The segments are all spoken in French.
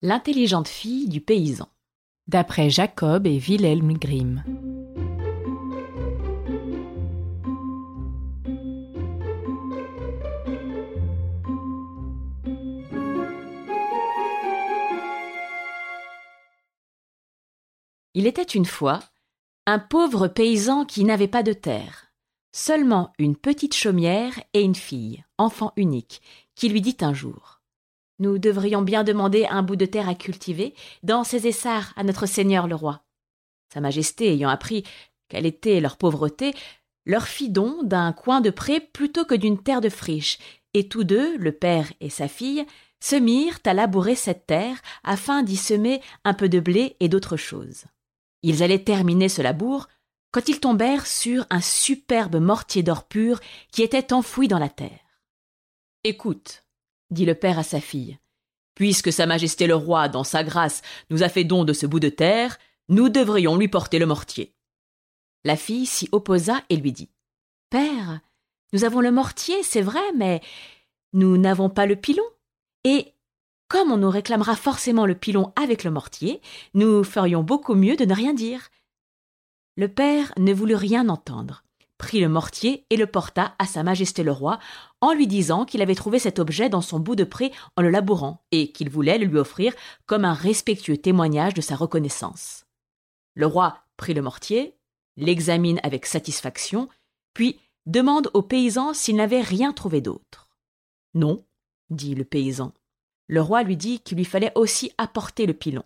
L'intelligente fille du paysan. D'après Jacob et Wilhelm Grimm. Il était une fois un pauvre paysan qui n'avait pas de terre, seulement une petite chaumière et une fille, enfant unique, qui lui dit un jour Nous devrions bien demander un bout de terre à cultiver dans ces essarts à notre seigneur le roi. Sa Majesté ayant appris quelle était leur pauvreté, leur fit don d'un coin de pré plutôt que d'une terre de friche, et tous deux, le père et sa fille, se mirent à labourer cette terre afin d'y semer un peu de blé et d'autres choses. Ils allaient terminer ce labour quand ils tombèrent sur un superbe mortier d'or pur qui était enfoui dans la terre. Écoute, dit le père à sa fille, puisque Sa Majesté le roi, dans sa grâce, nous a fait don de ce bout de terre, nous devrions lui porter le mortier. La fille s'y opposa et lui dit Père, nous avons le mortier, c'est vrai, mais nous n'avons pas le pilon. Et comme on nous réclamera forcément le pilon avec le mortier, nous ferions beaucoup mieux de ne rien dire. Le père ne voulut rien entendre, prit le mortier et le porta à Sa Majesté le roi, en lui disant qu'il avait trouvé cet objet dans son bout de pré en le labourant, et qu'il voulait le lui offrir comme un respectueux témoignage de sa reconnaissance. Le roi prit le mortier, l'examine avec satisfaction, puis demande au paysan s'il n'avait rien trouvé d'autre. Non, dit le paysan. Le roi lui dit qu'il lui fallait aussi apporter le pilon.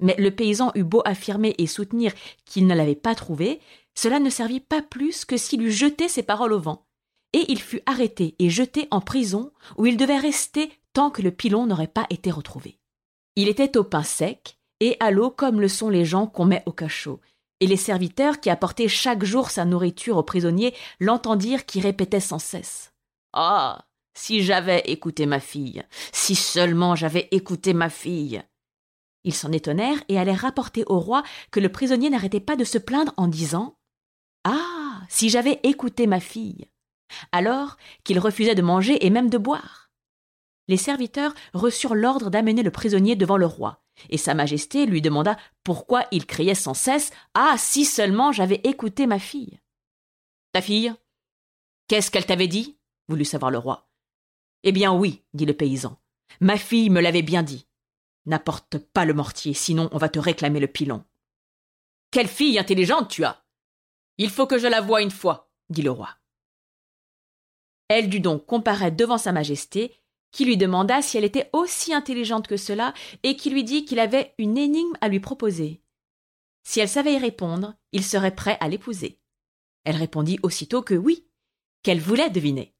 Mais le paysan eut beau affirmer et soutenir qu'il ne l'avait pas trouvé, cela ne servit pas plus que s'il eût jeté ses paroles au vent. Et il fut arrêté et jeté en prison, où il devait rester tant que le pilon n'aurait pas été retrouvé. Il était au pain sec et à l'eau comme le sont les gens qu'on met au cachot, et les serviteurs qui apportaient chaque jour sa nourriture aux prisonniers l'entendirent qui répétait sans cesse. Ah. Si j'avais écouté ma fille, si seulement j'avais écouté ma fille. Ils s'en étonnèrent et allèrent rapporter au roi que le prisonnier n'arrêtait pas de se plaindre en disant Ah. Si j'avais écouté ma fille. Alors qu'il refusait de manger et même de boire. Les serviteurs reçurent l'ordre d'amener le prisonnier devant le roi, et Sa Majesté lui demanda pourquoi il criait sans cesse Ah. Si seulement j'avais écouté ma fille. Ta fille Qu'est-ce qu'elle t'avait dit? voulut savoir le roi. Eh bien oui, dit le paysan. Ma fille me l'avait bien dit. N'apporte pas le mortier, sinon on va te réclamer le pilon. Quelle fille intelligente tu as. Il faut que je la voie une fois, dit le roi. Elle dut donc comparaître devant sa majesté, qui lui demanda si elle était aussi intelligente que cela, et qui lui dit qu'il avait une énigme à lui proposer. Si elle savait y répondre, il serait prêt à l'épouser. Elle répondit aussitôt que oui, qu'elle voulait deviner.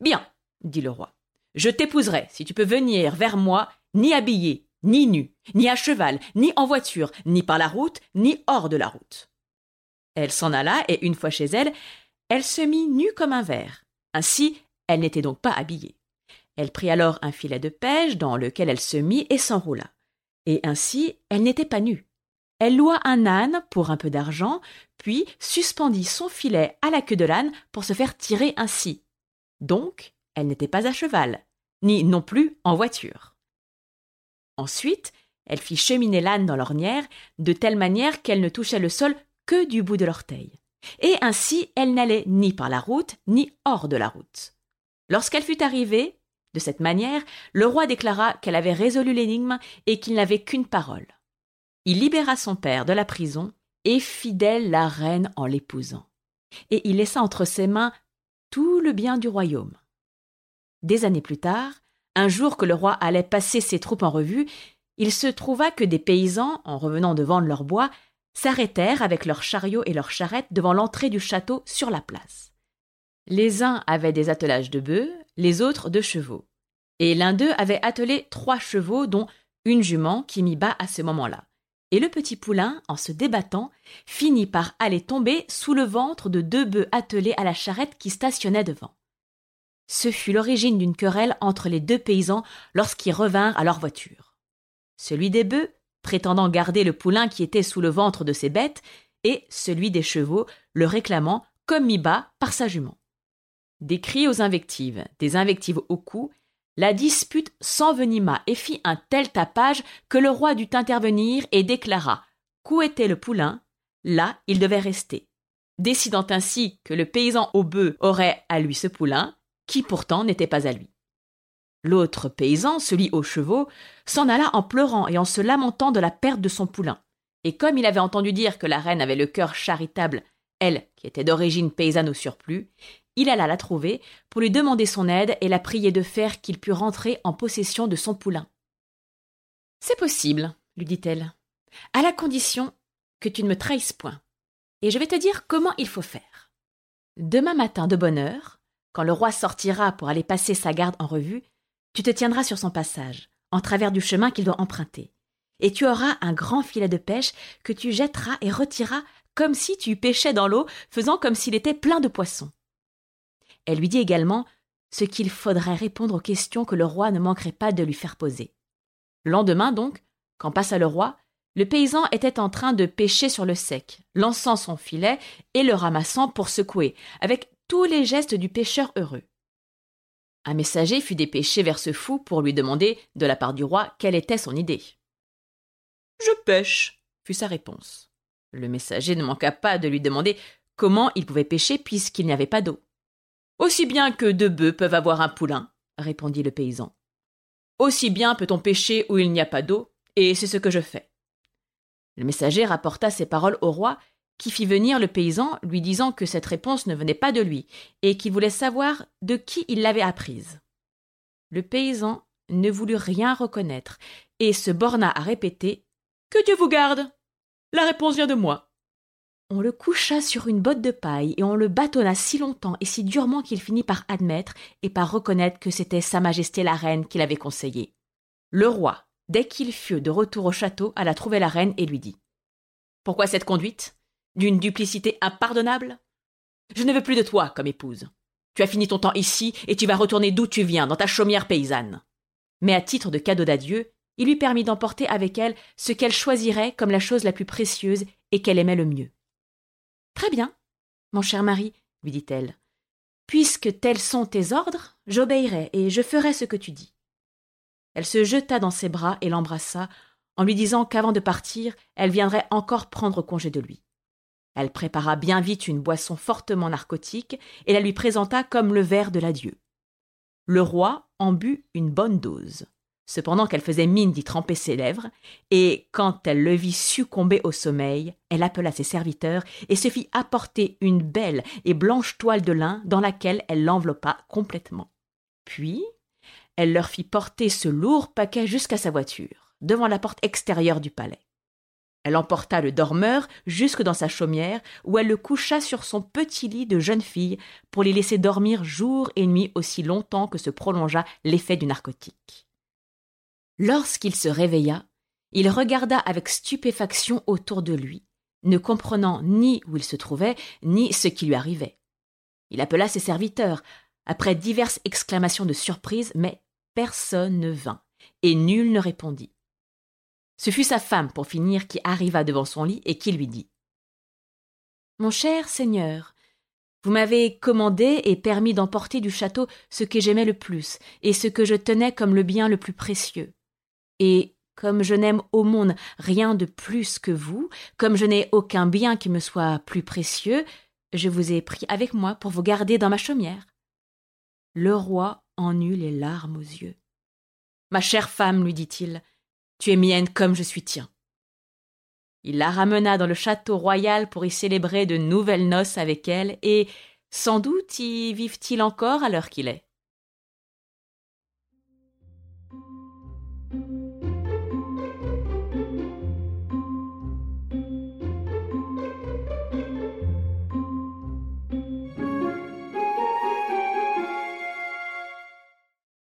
Bien, dit le roi. Je t'épouserai si tu peux venir vers moi ni habillé, ni nu, ni à cheval, ni en voiture, ni par la route, ni hors de la route. Elle s'en alla, et une fois chez elle, elle se mit nue comme un verre. Ainsi, elle n'était donc pas habillée. Elle prit alors un filet de pêche dans lequel elle se mit et s'enroula. Et ainsi, elle n'était pas nue. Elle loua un âne pour un peu d'argent, puis suspendit son filet à la queue de l'âne pour se faire tirer ainsi. Donc, elle n'était pas à cheval, ni non plus en voiture. Ensuite, elle fit cheminer l'âne dans l'ornière, de telle manière qu'elle ne touchait le sol que du bout de l'orteil. Et ainsi elle n'allait ni par la route, ni hors de la route. Lorsqu'elle fut arrivée, de cette manière, le roi déclara qu'elle avait résolu l'énigme et qu'il n'avait qu'une parole. Il libéra son père de la prison et fidèle la reine en l'épousant. Et il laissa entre ses mains tout le bien du royaume. Des années plus tard, un jour que le roi allait passer ses troupes en revue, il se trouva que des paysans, en revenant de vendre leur bois, s'arrêtèrent avec leurs chariots et leurs charrettes devant l'entrée du château sur la place. Les uns avaient des attelages de bœufs, les autres de chevaux. Et l'un d'eux avait attelé trois chevaux, dont une jument qui mit bas à ce moment-là. Et le petit poulain, en se débattant, finit par aller tomber sous le ventre de deux bœufs attelés à la charrette qui stationnait devant. Ce fut l'origine d'une querelle entre les deux paysans lorsqu'ils revinrent à leur voiture. Celui des bœufs, prétendant garder le poulain qui était sous le ventre de ses bêtes, et celui des chevaux, le réclamant comme mis bas par sa jument. Des cris aux invectives, des invectives au cou, La dispute s'envenima et fit un tel tapage que le roi dut intervenir et déclara qu'où était le poulain, là il devait rester, décidant ainsi que le paysan au bœuf aurait à lui ce poulain, qui pourtant n'était pas à lui. L'autre paysan, celui aux chevaux, s'en alla en pleurant et en se lamentant de la perte de son poulain. Et comme il avait entendu dire que la reine avait le cœur charitable, elle, qui était d'origine paysanne au surplus, il alla la trouver pour lui demander son aide et la prier de faire qu'il pût rentrer en possession de son poulain. C'est possible, lui dit-elle, à la condition que tu ne me trahisses point. Et je vais te dire comment il faut faire. Demain matin de bonne heure, quand le roi sortira pour aller passer sa garde en revue, tu te tiendras sur son passage, en travers du chemin qu'il doit emprunter, et tu auras un grand filet de pêche que tu jetteras et retireras comme si tu pêchais dans l'eau, faisant comme s'il était plein de poissons. Elle lui dit également ce qu'il faudrait répondre aux questions que le roi ne manquerait pas de lui faire poser. Le lendemain, donc, quand passa le roi, le paysan était en train de pêcher sur le sec, lançant son filet et le ramassant pour secouer, avec tous les gestes du pêcheur heureux. Un messager fut dépêché vers ce fou pour lui demander, de la part du roi, quelle était son idée. Je pêche, fut sa réponse. Le messager ne manqua pas de lui demander comment il pouvait pêcher puisqu'il n'y avait pas d'eau. Aussi bien que deux bœufs peuvent avoir un poulain, répondit le paysan. Aussi bien peut-on pêcher où il n'y a pas d'eau, et c'est ce que je fais. Le messager rapporta ces paroles au roi, qui fit venir le paysan, lui disant que cette réponse ne venait pas de lui, et qu'il voulait savoir de qui il l'avait apprise. Le paysan ne voulut rien reconnaître, et se borna à répéter Que Dieu vous garde. La réponse vient de moi. On le coucha sur une botte de paille et on le bâtonna si longtemps et si durement qu'il finit par admettre et par reconnaître que c'était Sa Majesté la Reine qui l'avait conseillé. Le roi, dès qu'il fut de retour au château, alla trouver la reine et lui dit Pourquoi cette conduite? D'une duplicité impardonnable? Je ne veux plus de toi comme épouse. Tu as fini ton temps ici et tu vas retourner d'où tu viens, dans ta chaumière paysanne. Mais à titre de cadeau d'adieu, il lui permit d'emporter avec elle ce qu'elle choisirait comme la chose la plus précieuse et qu'elle aimait le mieux. Très bien, mon cher mari, lui dit-elle. Puisque tels sont tes ordres, j'obéirai et je ferai ce que tu dis. Elle se jeta dans ses bras et l'embrassa, en lui disant qu'avant de partir, elle viendrait encore prendre congé de lui. Elle prépara bien vite une boisson fortement narcotique et la lui présenta comme le verre de l'adieu. Le roi en but une bonne dose, cependant qu'elle faisait mine d'y tremper ses lèvres, et quand elle le vit succomber au sommeil, elle appela ses serviteurs et se fit apporter une belle et blanche toile de lin dans laquelle elle l'enveloppa complètement. Puis, elle leur fit porter ce lourd paquet jusqu'à sa voiture, devant la porte extérieure du palais. Elle emporta le dormeur jusque dans sa chaumière, où elle le coucha sur son petit lit de jeune fille pour les laisser dormir jour et nuit aussi longtemps que se prolongea l'effet du narcotique. Lorsqu'il se réveilla, il regarda avec stupéfaction autour de lui, ne comprenant ni où il se trouvait, ni ce qui lui arrivait. Il appela ses serviteurs, après diverses exclamations de surprise, mais personne ne vint, et nul ne répondit. Ce fut sa femme, pour finir, qui arriva devant son lit et qui lui dit Mon cher Seigneur, vous m'avez commandé et permis d'emporter du château ce que j'aimais le plus et ce que je tenais comme le bien le plus précieux. Et comme je n'aime au monde rien de plus que vous, comme je n'ai aucun bien qui me soit plus précieux, je vous ai pris avec moi pour vous garder dans ma chaumière. Le roi en eut les larmes aux yeux. Ma chère femme, lui dit-il, tu es mienne comme je suis tien. Il la ramena dans le château royal pour y célébrer de nouvelles noces avec elle, et sans doute y vivent-ils encore à l'heure qu'il est?